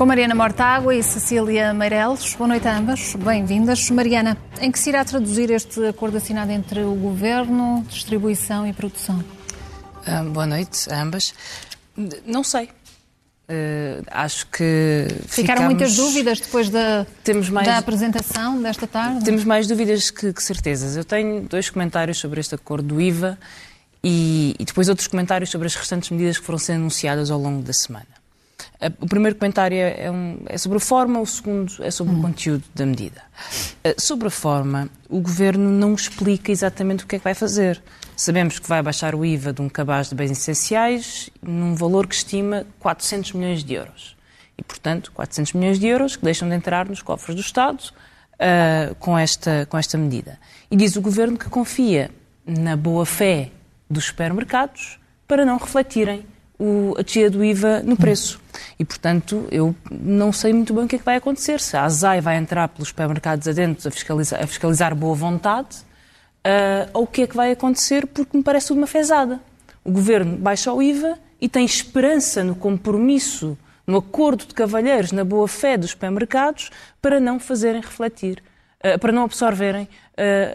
Com Mariana Mortágua e Cecília Meireles. Boa noite a ambas, bem-vindas. Mariana, em que se irá traduzir este acordo assinado entre o Governo, distribuição e produção? Ah, boa noite a ambas. Não sei. Uh, acho que. Ficaram ficamos... muitas dúvidas depois da, mais... da apresentação desta tarde? Temos mais dúvidas que, que, certezas. Eu tenho dois comentários sobre este acordo do IVA e, e depois outros comentários sobre as restantes medidas que foram sendo anunciadas ao longo da semana. O primeiro comentário é, é, um, é, sobre a forma, o segundo é sobre hum. o conteúdo da medida. Sobre a forma, o Governo não explica exatamente o que é que vai fazer. Sabemos que vai baixar o IVA de um cabaz de bens essenciais num valor que estima 400 milhões de euros. E, portanto, 400 milhões de euros que deixam de entrar nos cofres do Estado uh, com, esta, com esta medida. E diz o Governo que confia na boa-fé dos supermercados para não refletirem o, a descida do IVA no preço. E, portanto, eu não sei muito bem o que é que vai acontecer. Se a ASAI vai entrar pelos supermercados adentro a fiscalizar, a fiscalizar boa vontade, uh, ou o que é que vai acontecer, porque me parece uma fezada. O governo baixa o IVA e tem esperança no compromisso, no acordo de cavalheiros, na boa-fé dos supermercados, para não fazerem refletir, uh, para não absorverem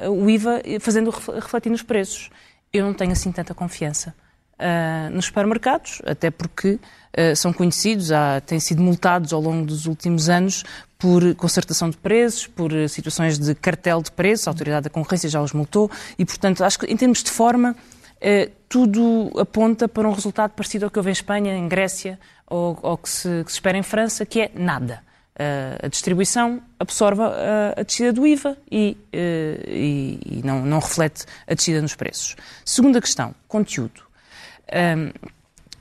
uh, o IVA, fazendo refletir nos preços. Eu não tenho assim tanta confiança uh, nos supermercados, até porque uh, são conhecidos, há, têm sido multados ao longo dos últimos anos por concertação de preços, por situações de cartel de preços, a Autoridade da Concorrência já os multou, e, portanto, acho que em termos de forma, uh, tudo aponta para um resultado parecido ao que houve em Espanha, em Grécia, ou, ou que, se, que se espera em França, que é nada. Uh, a distribuição absorve a, a descida do IVA e, uh, e, e não, não, reflete a descida nos preços. Segunda questão, conteúdo. Um,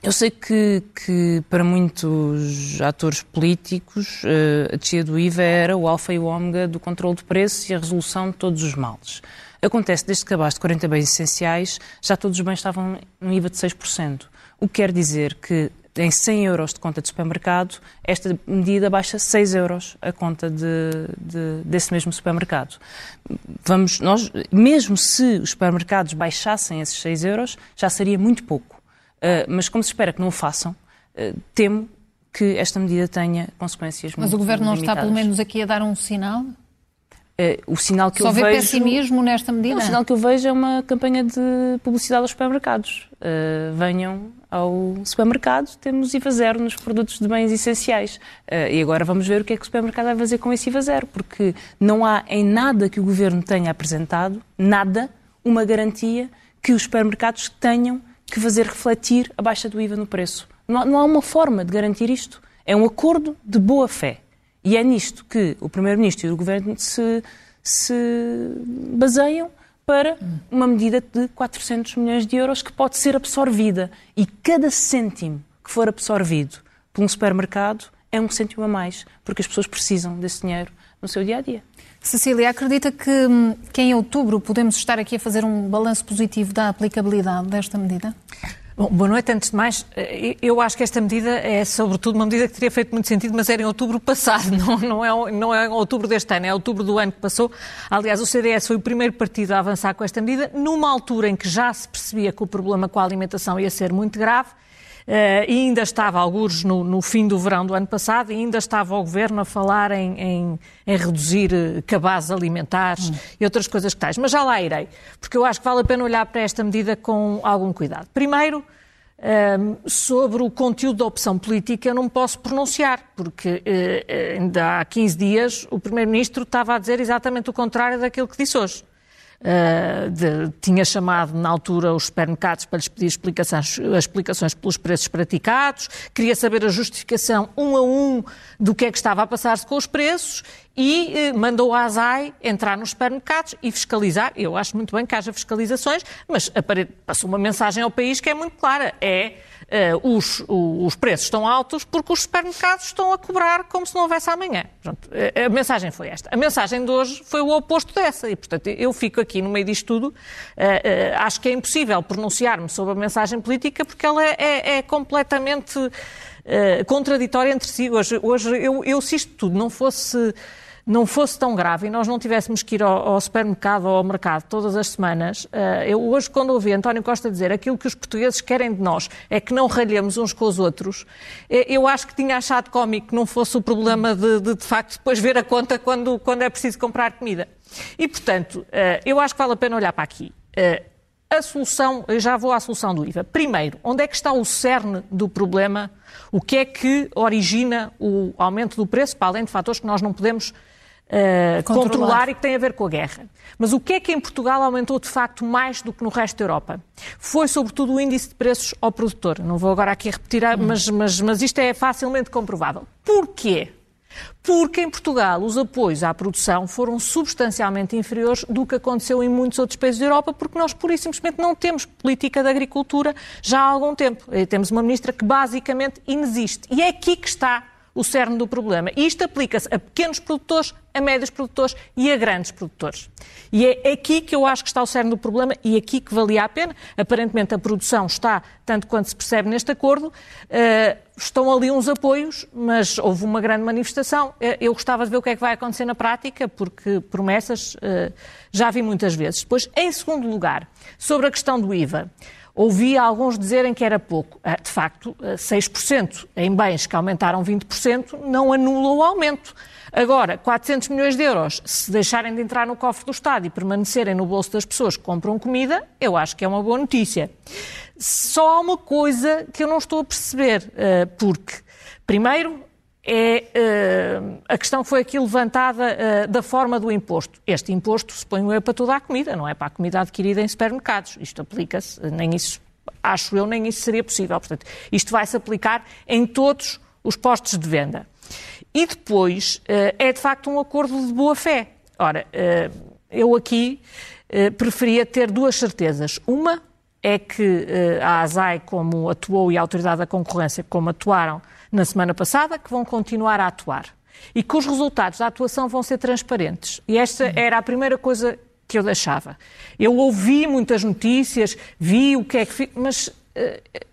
eu sei que, que, para muitos atores políticos uh, a descida do IVA era o alfa e o ômega do controle de preços e a resolução de todos os males. Acontece desde que abaixo de 40 bens essenciais já todos os bens estavam no IVA de 6%. O que quer dizer que em 100 euros de conta de supermercado, esta medida baixa 6 euros a conta de, de, desse mesmo supermercado. Vamos, nós, mesmo se os supermercados baixassem esses 6 euros, já seria muito pouco. Uh, mas como se espera que não o façam, uh, temo que esta medida tenha consequências mas muito Mas o Governo não está, pelo menos, aqui a dar um sinal? Uh, o sinal que Só eu vejo... Só vê pessimismo nesta medida? Não, o sinal que eu vejo é uma campanha de publicidade aos supermercados. Uh, venham ao supermercado, temos IVA zero nos produtos de bens essenciais. Uh, e agora vamos ver o que é que o supermercado vai fazer com esse IVA zero, porque não há em nada que o Governo tenha apresentado, nada, uma garantia que os supermercados tenham que fazer refletir a baixa do IVA no preço. Não há, não há uma forma de garantir isto. É um acordo de boa fé. E é nisto que o Primeiro-Ministro e o Governo se, se baseiam para uma medida de 400 milhões de euros que pode ser absorvida. E cada cêntimo que for absorvido por um supermercado é um cêntimo a mais, porque as pessoas precisam desse dinheiro no seu dia a dia. Cecília, acredita que, hum, que em outubro podemos estar aqui a fazer um balanço positivo da aplicabilidade desta medida? Bom, boa noite. Antes de mais, eh, eu acho que esta medida é, sobretudo, uma medida que teria feito muito sentido, mas era em outubro passado, não, não, é, não é em outubro deste ano, é outubro do ano que passou. Aliás, o CDS foi o primeiro partido a avançar com esta medida, numa altura em que já se percebia que o problema com a alimentação ia ser muito grave e ainda estava, alguns no, no, fim do verão do ano passado, e ainda estava o Governo a falar em, em, em reduzir eh, cabazes alimentares hum. e outras coisas que tais. Mas já lá irei, porque eu acho que vale a pena olhar para esta medida com algum cuidado. Primeiro, um, ehm, sobre o conteúdo da opção política, eu não posso pronunciar, porque uh, ainda há 15 dias o Primeiro-Ministro estava a dizer exatamente o contrário daquilo que disse hoje. Uh, de, tinha chamado na altura os supermercados para lhes pedir explicações, explicações pelos preços praticados, queria saber a justificação um a um do que é que estava a passar-se com os preços e eh, mandou a ASAI entrar nos supermercados e fiscalizar. Eu acho muito bem que haja fiscalizações, mas passou uma mensagem ao país que é muito clara. É uh, os, os preços estão altos porque os supermercados estão a cobrar como se não houvesse amanhã. Pronto, a mensagem foi esta. A mensagem de hoje foi o oposto dessa e, portanto, eu fico aqui no meio disto tudo. Acho que é impossível pronunciar-me sobre a mensagem política porque ela é, é, é completamente contraditória entre si. Hoje, hoje eu, eu, se isto tudo não fosse não fosse tão grave e nós não tivéssemos que ir ao, ao supermercado ou ao mercado todas as semanas, uh, eu hoje, quando ouvi António Costa dizer aquilo que os portugueses querem de nós é que não ralhemos uns com os outros, eh, eu acho que tinha achado cómico que não fosse o problema de, de, de facto, depois ver a conta quando, quando é preciso comprar comida. E, portanto, eu acho que vale a pena olhar para aqui. A solução, eu já vou à solução do IVA. Primeiro, onde é que está o cerne do problema? O que é que origina o aumento do preço, para além de fatores que nós não podemos uh, controlar. e que tem a ver com a guerra. Mas o que é que em Portugal aumentou de facto mais do que no resto da Europa? Foi sobretudo o índice de preços ao produtor. Não vou agora aqui repetir, hum. mas, mas, mas isto é facilmente comprovável. Porquê? Porque em Portugal os apoios à produção foram substancialmente inferiores do que aconteceu em muitos outros países da Europa, porque nós, e simplesmente, não temos política de agricultura já há algum tempo. Temos uma ministra que basicamente inexiste. E é aqui que está o cerne do problema. E isto aplica-se a pequenos produtores, a médios produtores e a grandes produtores. E é aqui que eu acho que está o cerne do problema e aqui que valia a pena. Aparentemente a produção está, tanto quanto se percebe neste acordo, uh, estão ali uns apoios, mas houve uma grande manifestação. Uh, eu gostava de ver o que é que vai acontecer na prática, porque promessas uh, já vi muitas vezes. Depois, em segundo lugar, sobre a questão do IVA. Ouvi alguns dizerem que era pouco. Ah, de facto, 6% ah, em bens que aumentaram 20% não anula o aumento. Agora, 400 milhões de euros, se deixarem de entrar no cofre do Estado e permanecerem no bolso das pessoas que compram comida, eu acho que é uma boa notícia. Só há uma coisa que eu não estou a perceber, ah, porque, primeiro, é uh, a questão foi aqui levantada uh, da forma do imposto. Este imposto, suponho eu, é para toda a comida, não é para a comida adquirida em supermercados. Isto aplica-se, nem isso, acho eu, nem isso seria possível. Portanto, isto vai-se aplicar em todos os postos de venda. E depois, uh, é de facto um acordo de boa-fé. Ora, eu aqui preferia ter duas certezas. Uma é que a ASAI, como atuou, e a Autoridade da Concorrência, como atuaram, na semana passada, que vão continuar a atuar. E que os resultados da atuação vão ser transparentes. E esta era a primeira coisa que eu deixava. Eu ouvi muitas notícias, vi o que é que. Mas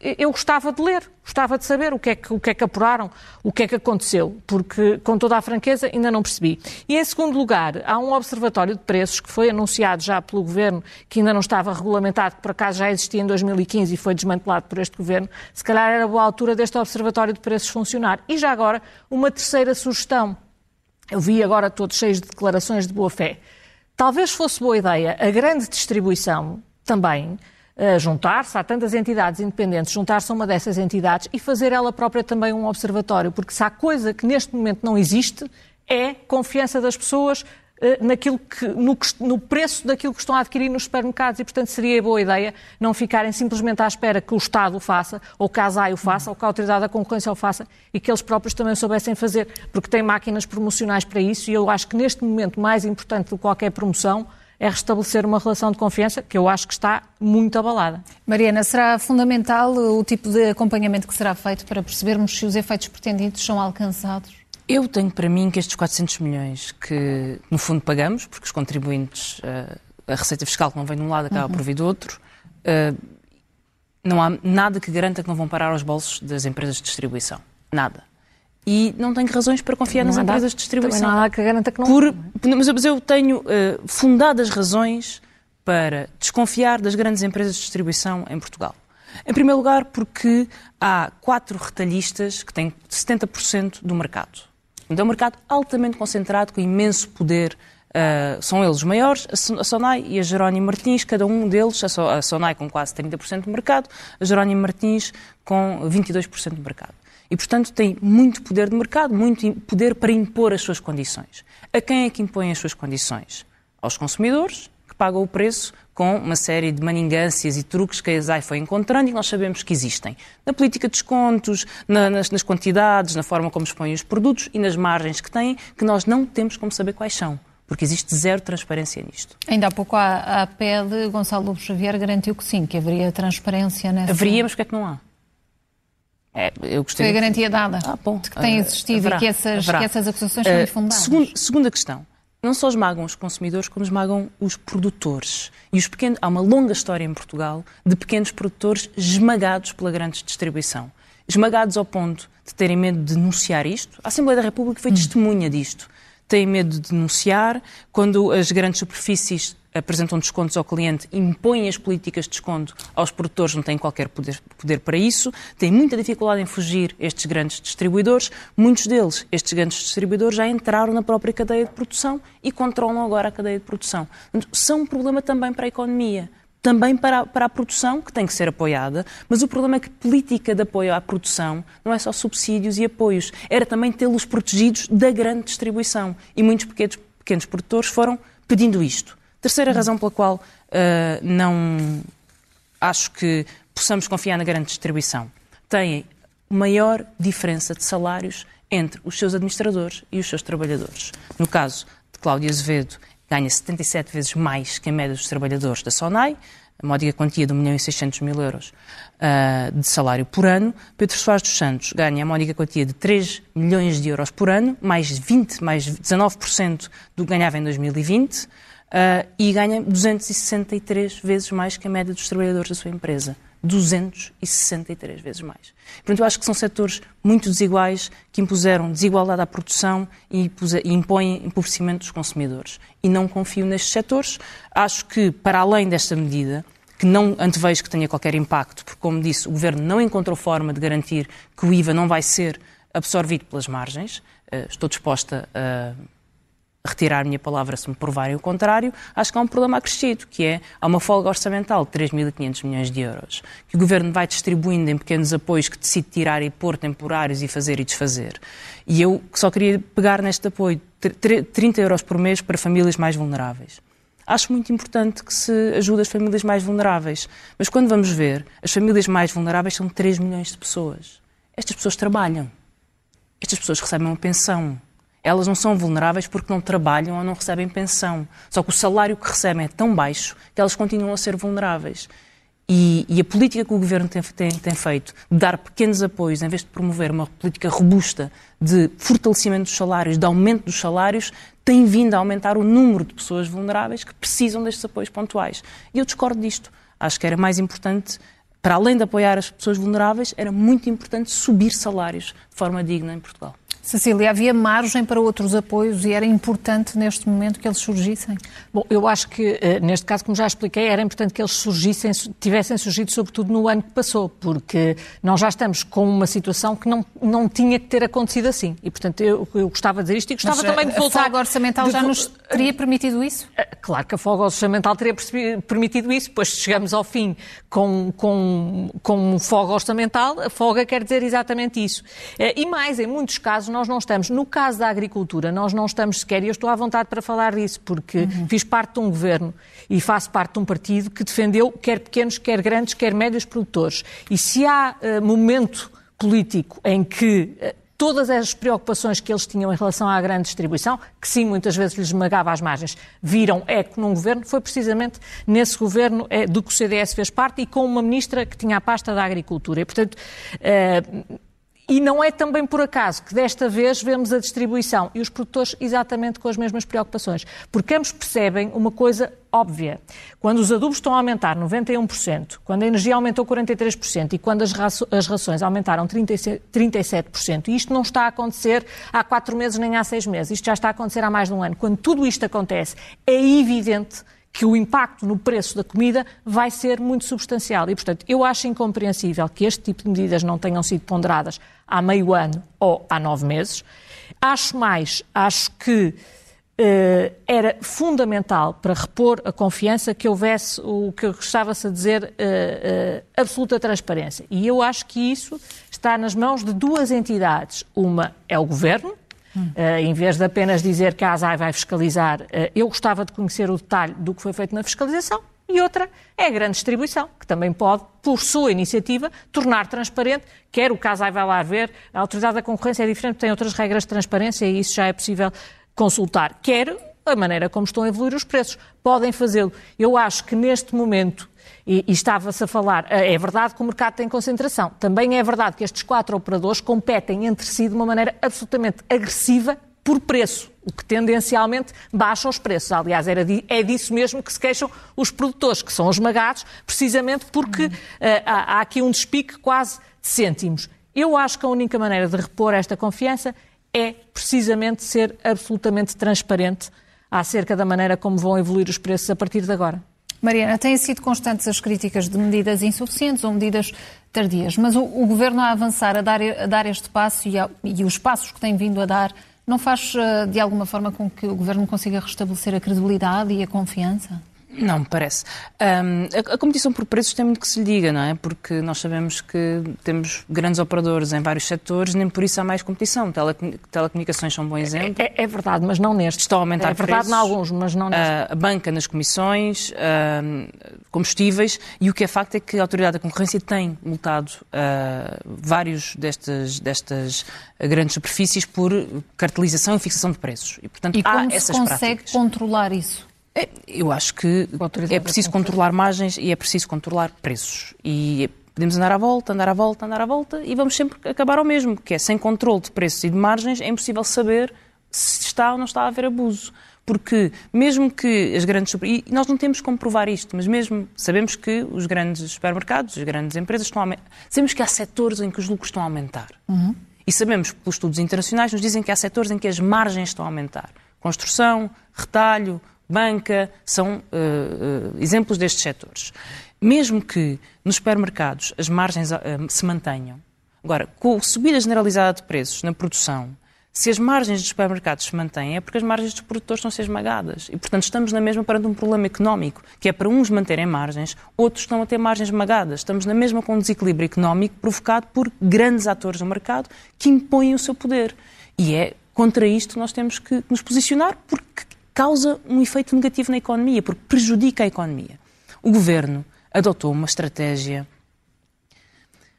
eu gostava de ler, gostava de saber o que, é que, o que é que apuraram, o que é que aconteceu, porque, com toda a franqueza, ainda não percebi. E, em segundo lugar, há um observatório de preços que foi anunciado já pelo Governo, que ainda não estava regulamentado, que por acaso já existia em 2015 e foi desmantelado por este Governo. Se calhar era boa altura deste observatório de preços funcionar. E já agora, uma terceira sugestão. Eu vi agora todos cheios de declarações de boa-fé. Talvez fosse boa ideia a grande distribuição também juntar-se, há tantas entidades independentes, juntar-se a uma dessas entidades e fazer ela própria também um observatório, porque se há coisa que neste momento não existe, é confiança das pessoas eh, naquilo que, no, no, preço daquilo que estão a adquirir nos supermercados. E, portanto, seria boa ideia não ficarem simplesmente à espera que o Estado o faça, ou que a ASAI o faça, ou que a Autoridade da Concorrência o faça e que eles próprios também soubessem fazer, porque têm máquinas promocionais para isso. E eu acho que neste momento mais importante do que qualquer promoção é restabelecer uma relação de confiança que eu acho que está muito abalada. Mariana, será fundamental o tipo de acompanhamento que será feito para percebermos se os efeitos pretendidos são alcançados? Eu tenho para mim que estes 400 milhões que, no fundo, pagamos, porque os contribuintes, eh, a receita fiscal que não vem de um lado acaba uhum. por vir do outro, eh, não há nada que garanta que não vão parar aos bolsos das empresas de distribuição. Nada e não tenho razões para confiar nas empresas de distribuição. Não há nada que garanta que não. Por, mas eu tenho uh, fundadas razões para desconfiar das grandes empresas de distribuição em Portugal. Em primeiro lugar, porque há quatro retalhistas que têm 70% do mercado. Então, é um mercado altamente concentrado, com imenso poder. Uh, são eles os maiores, a Sonai e a Jerónimo Martins, cada um deles, a Sonai com quase 30% do mercado, a Jerónimo Martins com 22% do mercado e, portanto, tem muito poder de mercado, muito poder para impor as suas condições. A quem é que impõe as suas condições? Aos consumidores, que pagam o preço com uma série de maningâncias e truques que a ESAI foi encontrando e nós sabemos que existem. Na política de descontos, na, nas, nas, quantidades, na forma como expõem os produtos e nas margens que têm, que nós não temos como saber quais são. Porque existe zero transparência nisto. Ainda há pouco a, a PED, Gonçalo Lobo Xavier garantiu que sim, que haveria transparência nessa... Haveria, mas porquê é que não há? É, eu gostei Foi a garantia dada ah, bom, de que tem existido haverá, e que essas, que essas acusações são uh, infundadas. Segundo, segunda questão não só esmagam os consumidores, como esmagam os produtores. E os pequenos, há uma longa história em Portugal de pequenos produtores esmagados pela grande distribuição. Esmagados ao ponto de terem medo de denunciar isto. A Assembleia da República foi hum. testemunha disto. Têm medo de denunciar. Quando as grandes superfícies apresentam descontos ao cliente, impõem as políticas de desconto aos produtores, não têm qualquer poder, poder, para isso, têm muita dificuldade em fugir estes grandes distribuidores. Muitos deles, estes grandes distribuidores, já entraram na própria cadeia de produção e controlam agora a cadeia de produção. São um problema também para a economia. Também para a, para a produção, que tem que ser apoiada, mas o problema é que política de apoio à produção não é só subsídios e apoios, era também tê-los protegidos da grande distribuição. E muitos pequenos, pequenos produtores foram pedindo isto. Terceira razão pela qual uh, não acho que possamos confiar na grande distribuição. Têm maior diferença de salários entre os seus administradores e os seus trabalhadores. No caso de Cláudia Azevedo, ganha 77 vezes mais que a média dos trabalhadores da SONAI, a módica quantia de 1 milhão e 600 mil euros uh, de salário por ano. Pedro Soares dos Santos ganha a módica quantia de 3 milhões de euros por ano, mais 20, mais 19% do que ganhava em 2020 uh, e ganha 263 vezes mais que a média dos trabalhadores da sua empresa. 263 vezes mais. Portanto, eu acho que são setores muito desiguais que impuseram desigualdade à produção e, impõem empobrecimento dos consumidores. E não confio nestes setores. Acho que, para além desta medida, que não antevejo que tenha qualquer impacto, porque, como disse, o Governo não encontrou forma de garantir que o IVA não vai ser absorvido pelas margens. Ah, estou disposta a retirar a minha palavra se me provarem o contrário, acho que há um problema acrescido, que é há uma folga orçamental de 3.500 milhões de euros, que o Governo vai distribuindo em pequenos apoios que decide tirar e pôr temporários e fazer e desfazer. E eu só queria pegar neste apoio 30 euros por mês para famílias mais vulneráveis. Acho muito importante que se ajude as famílias mais vulneráveis, mas quando vamos ver, as famílias mais vulneráveis são 3 milhões de pessoas. Estas pessoas trabalham. Estas pessoas recebem uma pensão elas não são vulneráveis porque não trabalham ou não recebem pensão. Só que o salário que recebem é tão baixo que elas continuam a ser vulneráveis. E, e a política que o governo tem, tem, tem, feito de dar pequenos apoios, em vez de promover uma política robusta de fortalecimento dos salários, de aumento dos salários, tem vindo a aumentar o número de pessoas vulneráveis que precisam destes apoios pontuais. E eu discordo disto. Acho que era mais importante, para além de apoiar as pessoas vulneráveis, era muito importante subir salários de forma digna em Portugal. Cecília, havia margem para outros apoios e era importante neste momento que eles surgissem? Bom, eu acho que, eh, neste caso, como já expliquei, era importante que eles surgissem, tivessem surgido sobretudo no ano que passou, porque nós já estamos com uma situação que não, não tinha que ter acontecido assim. E, portanto, eu, eu gostava de dizer isto e gostava Mas também de voltar... a folga orçamental de... já nos teria permitido isso? Eh, claro que a folga orçamental teria permitido isso, pois chegamos ao fim com, com, com folga orçamental, a folga quer dizer exatamente isso. Eh, e mais, em muitos casos, nós não estamos. No caso da agricultura, nós não estamos sequer, e eu estou à vontade para falar disso, porque uhum. fiz parte de um governo e faço parte de um partido que defendeu quer pequenos, quer grandes, quer médios produtores. E se há uh, momento político em que uh, todas as preocupações que eles tinham em relação à grande distribuição, que sim, muitas vezes lhes esmagava as margens, viram eco num governo, foi precisamente nesse governo é, do que o CDS fez parte e com uma ministra que tinha a pasta da agricultura. E, portanto, e não é também por acaso que desta vez vemos a distribuição e os produtores exatamente com as mesmas preocupações. Porque ambos percebem uma coisa óbvia. Quando os adubos estão a aumentar 91%, quando a energia aumentou 43% e quando as, as rações aumentaram 37%, e isto não está a acontecer há quatro meses nem há seis meses, isto já está a acontecer há mais de um ano. Quando tudo isto acontece, é evidente que o impacto no preço da comida vai ser muito substancial. E, portanto, eu acho incompreensível que este tipo de medidas não tenham sido ponderadas há meio ano ou há nove meses. Acho mais, acho que eh, era fundamental para repor a confiança que houvesse o que gostava-se a dizer eh, eh, absoluta transparência. E eu acho que isso está nas mãos de duas entidades. Uma é o Governo, Uh, em vez de apenas dizer que a ASAI vai fiscalizar, uh, eu gostava de conhecer o detalhe do que foi feito na fiscalização. E outra é a grande distribuição, que também pode, por sua iniciativa, tornar transparente, quer o caso vai lá ver, a autoridade da concorrência é diferente, tem outras regras de transparência e isso já é possível consultar, quer a maneira como estão a evoluir os preços. Podem fazê-lo. Eu acho que neste momento e, e estava-se a falar, eh, é verdade que o mercado tem concentração. Também é verdade que estes quatro operadores competem entre si de uma maneira absolutamente agressiva por preço, o que tendencialmente baixa os preços. Aliás, era é disso mesmo que se queixam os produtores, que são esmagados, precisamente porque uh, há, há aqui um despique quase de cêntimos. Eu acho que a única maneira de repor esta confiança é precisamente ser absolutamente transparente acerca da maneira como vão evoluir os preços a partir de agora. Mariana, têm sido constantes as críticas de medidas insuficientes ou medidas tardias, mas o, o Governo a avançar, a dar, a dar este passo e, a, e os passos que tem vindo a dar, não faz eh, de alguma forma com que o Governo consiga restabelecer a credibilidade e a confiança? Não, me parece. Um, a, a, competição por preços tem muito que se lhe diga, não é? Porque nós sabemos que temos grandes operadores em vários setores, nem por isso há mais competição. Tele, telecomunicações são um bom exemplo. É, é, verdade, mas não neste. Estão a aumentar É verdade preços, em alguns, mas não neste. A, a banca nas comissões, uh, combustíveis, e o que é facto é que a Autoridade da Concorrência tem multado uh, vários destas, destas grandes superfícies por cartelização e fixação de preços. E, portanto, e como há essas se consegue práticas. controlar isso? É, eu acho que é preciso controlar margens e é preciso controlar preços. E podemos andar à volta, andar à volta, andar à volta e vamos sempre acabar ao mesmo, que é sem controle de preços e de margens é impossível saber se está ou não está a haver abuso. Porque mesmo que as grandes... E nós não temos como provar isto, mas mesmo sabemos que os grandes supermercados, as grandes empresas estão a aumentar. Sabemos que há setores em que os lucros estão a aumentar. Uhum. E sabemos que pelos estudos internacionais nos dizem que há setores em que as margens estão a aumentar. Construção, retalho, banca, são uh, uh, exemplos destes setores. Mesmo que nos supermercados as margens uh, se mantenham, agora, com a subida generalizada de preços na produção, se as margens dos supermercados se mantêm, é porque as margens dos produtores estão a ser esmagadas. E, portanto, estamos na mesma perante um problema económico, que é para uns manterem margens, outros estão a ter margens esmagadas. Estamos na mesma com um desequilíbrio económico provocado por grandes atores do mercado que impõem o seu poder. E é contra isto que nós temos que nos posicionar, porque causa um efeito negativo na economia, porque prejudica a economia. O governo adotou uma estratégia.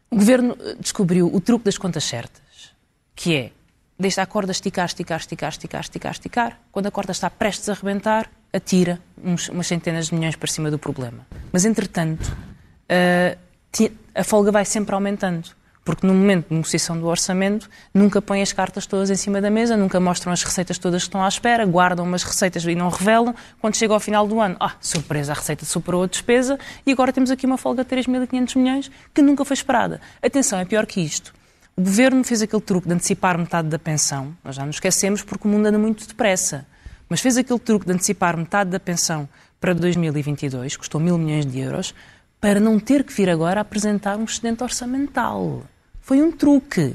O governo eh, descobriu o truque das contas certas, que é deixa a corda esticar, esticar, esticar, esticar, esticar, esticar. Quando a corda está prestes a arrebentar, atira uns, umas centenas de milhões para cima do problema. Mas, entretanto, uh, a folga vai sempre aumentando porque no momento de negociação do orçamento nunca põem as cartas todas em cima da mesa, nunca mostram as receitas todas que estão à espera, guardam umas receitas e não revelam. Quando chega ao final do ano, ah, surpresa, a receita superou a despesa e agora temos aqui uma folga de 3.500 milhões que nunca foi esperada. Atenção, é pior que isto. O governo fez aquele truque de antecipar metade da pensão, nós já nos esquecemos porque o mundo anda muito depressa, mas fez aquele truque de antecipar metade da pensão para 2022, custou mil milhões de euros, para não ter que vir agora apresentar um excedente orçamental. Foi um truque.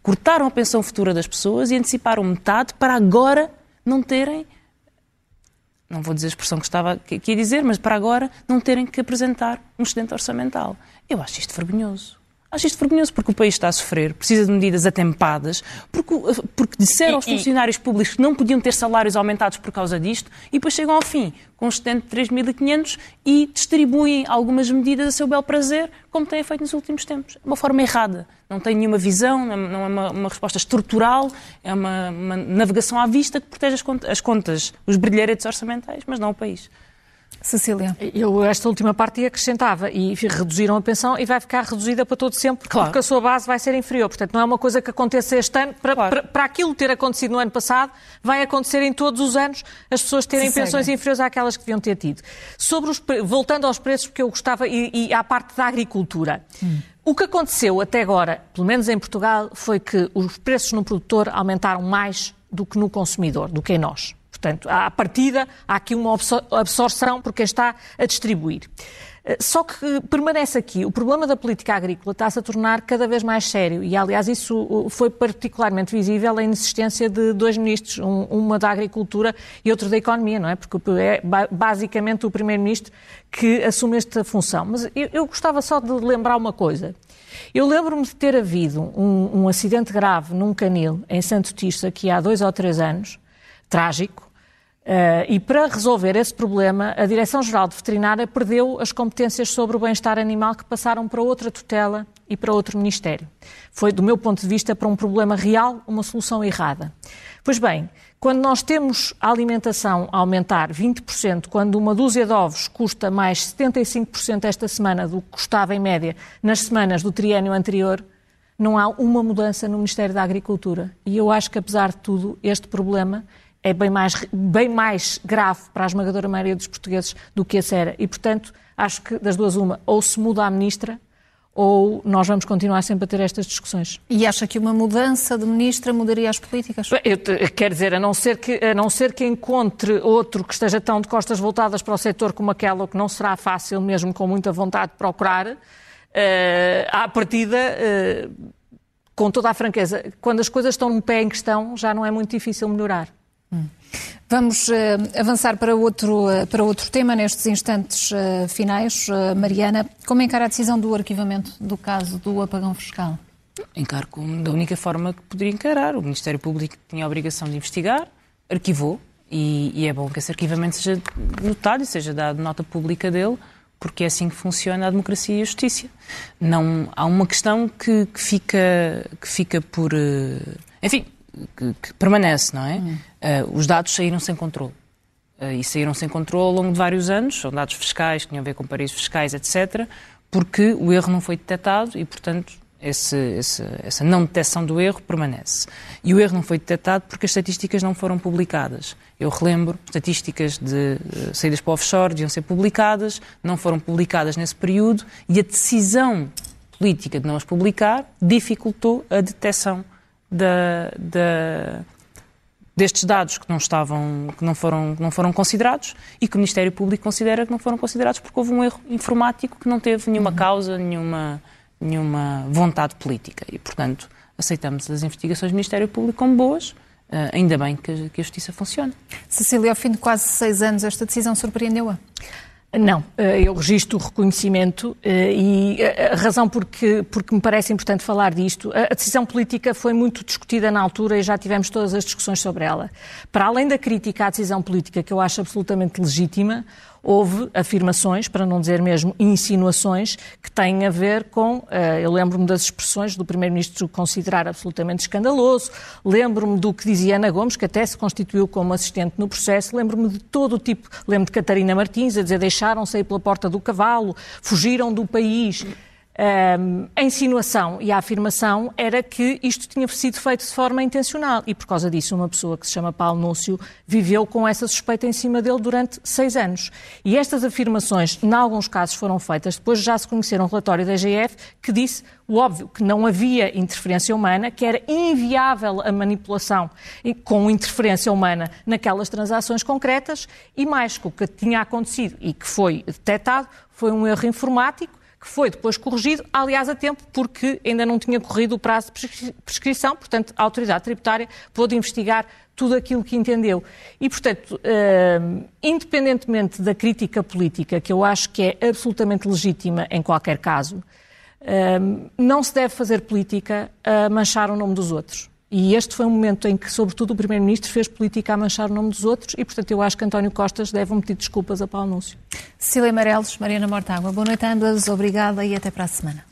Cortaram a pensão futura das pessoas e anteciparam metade para agora não terem. Não vou dizer a expressão que estava aqui a dizer, mas para agora não terem que apresentar um excedente orçamental. Eu acho isto vergonhoso. Acho isto vergonhoso, porque o país está a sofrer, precisa de medidas atempadas, porque, porque disseram aos funcionários públicos que não podiam ter salários aumentados por causa disto, e depois chegam ao fim com um excedente de 3.500 e distribuem algumas medidas a seu bel prazer, como têm feito nos últimos tempos. É uma forma errada. Não tem nenhuma visão, não é uma, uma resposta estrutural, é uma, uma, navegação à vista que protege as contas, as contas, os brilharetes orçamentais, mas não o país. Cecília. Eu esta última parte acrescentava e reduziram a pensão e vai ficar reduzida para todo sempre claro. porque a sua base vai ser inferior. Portanto, não é uma coisa que aconteça este ano. Para, claro. para, para aquilo ter acontecido no ano passado, vai acontecer em todos os anos as pessoas terem Se pensões segue. inferiores àquelas que deviam ter tido. Sobre os, voltando aos preços, porque eu gostava, e, e à parte da agricultura. Hum. O que aconteceu até agora, pelo menos em Portugal, foi que os preços no produtor aumentaram mais do que no consumidor, do que em nós. Portanto, à partida, há aqui uma absorção por quem está a distribuir. Eh, só que permanece aqui. O problema da política agrícola está-se a tornar cada vez mais sério e, aliás, isso foi particularmente visível a inexistência de dois ministros, um, uma da Agricultura e outro da Economia, não é? Porque é basicamente o Primeiro-Ministro que assume esta função. Mas eu, eu gostava só de lembrar uma coisa. Eu lembro-me de ter havido um, um, acidente grave num canil em Santo Tirso, aqui há dois ou três anos, trágico, Uh, e para resolver esse problema, a Direção-Geral de Veterinária perdeu as competências sobre o bem-estar animal que passaram para outra tutela e para outro Ministério. Foi, do meu ponto de vista, para um problema real, uma solução errada. Pois bem, quando nós temos a alimentação a aumentar 20%, quando uma dúzia de ovos custa mais 75% esta semana do que custava em média nas semanas do triênio anterior, não há uma mudança no Ministério da Agricultura. E eu acho que, apesar de tudo, este problema é bem mais, bem mais grave para a esmagadora maioria dos portugueses do que esse era. E, portanto, acho que das duas uma, ou se muda a ministra, ou nós vamos continuar sempre a ter estas discussões. E acha que uma mudança de ministra mudaria as políticas? Eu quero dizer, a não, ser que, a não ser que encontre outro que esteja tão de costas voltadas para o setor como aquela, o que não será fácil, mesmo com muita vontade de procurar, uh, à partida, uh, com toda a franqueza, quando as coisas estão num pé em questão, já não é muito difícil melhorar. Vamos uh, avançar para outro, uh, para outro tema nestes instantes uh, finais. Mariana, como encara a decisão do arquivamento do caso do apagão fiscal? Encaro como da única forma que poderia encarar. O Ministério Público tinha a obrigação de investigar, arquivou, e, e é bom que esse arquivamento seja notado e seja dado nota pública dele, porque é assim que funciona a democracia e a justiça. Não, há uma questão que, que fica, que fica por. Enfim, que, que permanece, não é? Hum. Uh, os dados saíram sem controle. Uh, e saíram sem controle ao longo de vários anos, são dados fiscais, que tinham a ver com paraísos fiscais, etc., porque o erro não foi detectado e, portanto, esse, esse, essa não detecção do erro permanece. E o erro não foi detectado porque as estatísticas não foram publicadas. Eu relembro, estatísticas de uh, saídas para o offshore deviam ser publicadas, não foram publicadas nesse período e a decisão política de não as publicar dificultou a detecção da, da, destes dados que não estavam, que não foram, não foram considerados e que o Ministério Público considera que não foram considerados porque houve um erro informático que não teve nenhuma uhum. causa, nenhuma, nenhuma vontade política. E, portanto, aceitamos as investigações do Ministério Público como boas, Uh, ainda bem que, que, a justiça funciona. Cecília, ao fim de quase seis anos, esta decisão surpreendeu-a? Não, eh, eu registro o reconhecimento eh, e eh, a razão porque, porque me parece importante falar disto, a decisão política foi muito discutida na altura e já tivemos todas as discussões sobre ela. Para além da crítica à decisão política, que eu acho absolutamente legítima, houve afirmações, para não dizer mesmo insinuações, que têm a ver com. Uh, eu lembro-me das expressões do Primeiro-Ministro considerar absolutamente escandaloso, lembro-me do que dizia Ana Gomes, que até se constituiu como assistente no processo, lembro-me de todo o tipo. Lembro de Catarina Martins a dizer deixaram sair pela porta do cavalo, fugiram do país. A insinuação e a afirmação era que isto tinha sido feito de forma intencional e, por causa disso, uma pessoa que se chama Paulo Núcio viveu com essa suspeita em cima dele durante seis anos. E estas afirmações, em alguns casos, foram feitas. Depois já se conheceram um relatório da IGF que disse o óbvio, que não havia interferência humana, que era inviável a manipulação com interferência humana naquelas transações concretas e mais que o que tinha acontecido e que foi detectado foi um erro informático que foi depois corrigido, aliás, a tempo, porque ainda não tinha corrido o prazo de prescrição, portanto, a autoridade tributária pôde investigar tudo aquilo que entendeu. E, portanto, uh, independentemente da crítica política, que eu acho que é absolutamente legítima em qualquer caso, uh, não se deve fazer política a manchar o nome dos outros. E este foi um momento em que, sobretudo, o Primeiro-Ministro fez política a manchar o nome dos outros e, portanto, eu acho que António Costas deve um desculpas a Paulo Núncio. Cília Amarelos, Mariana Mortágua, boa noite a ambas, obrigada e até para a semana.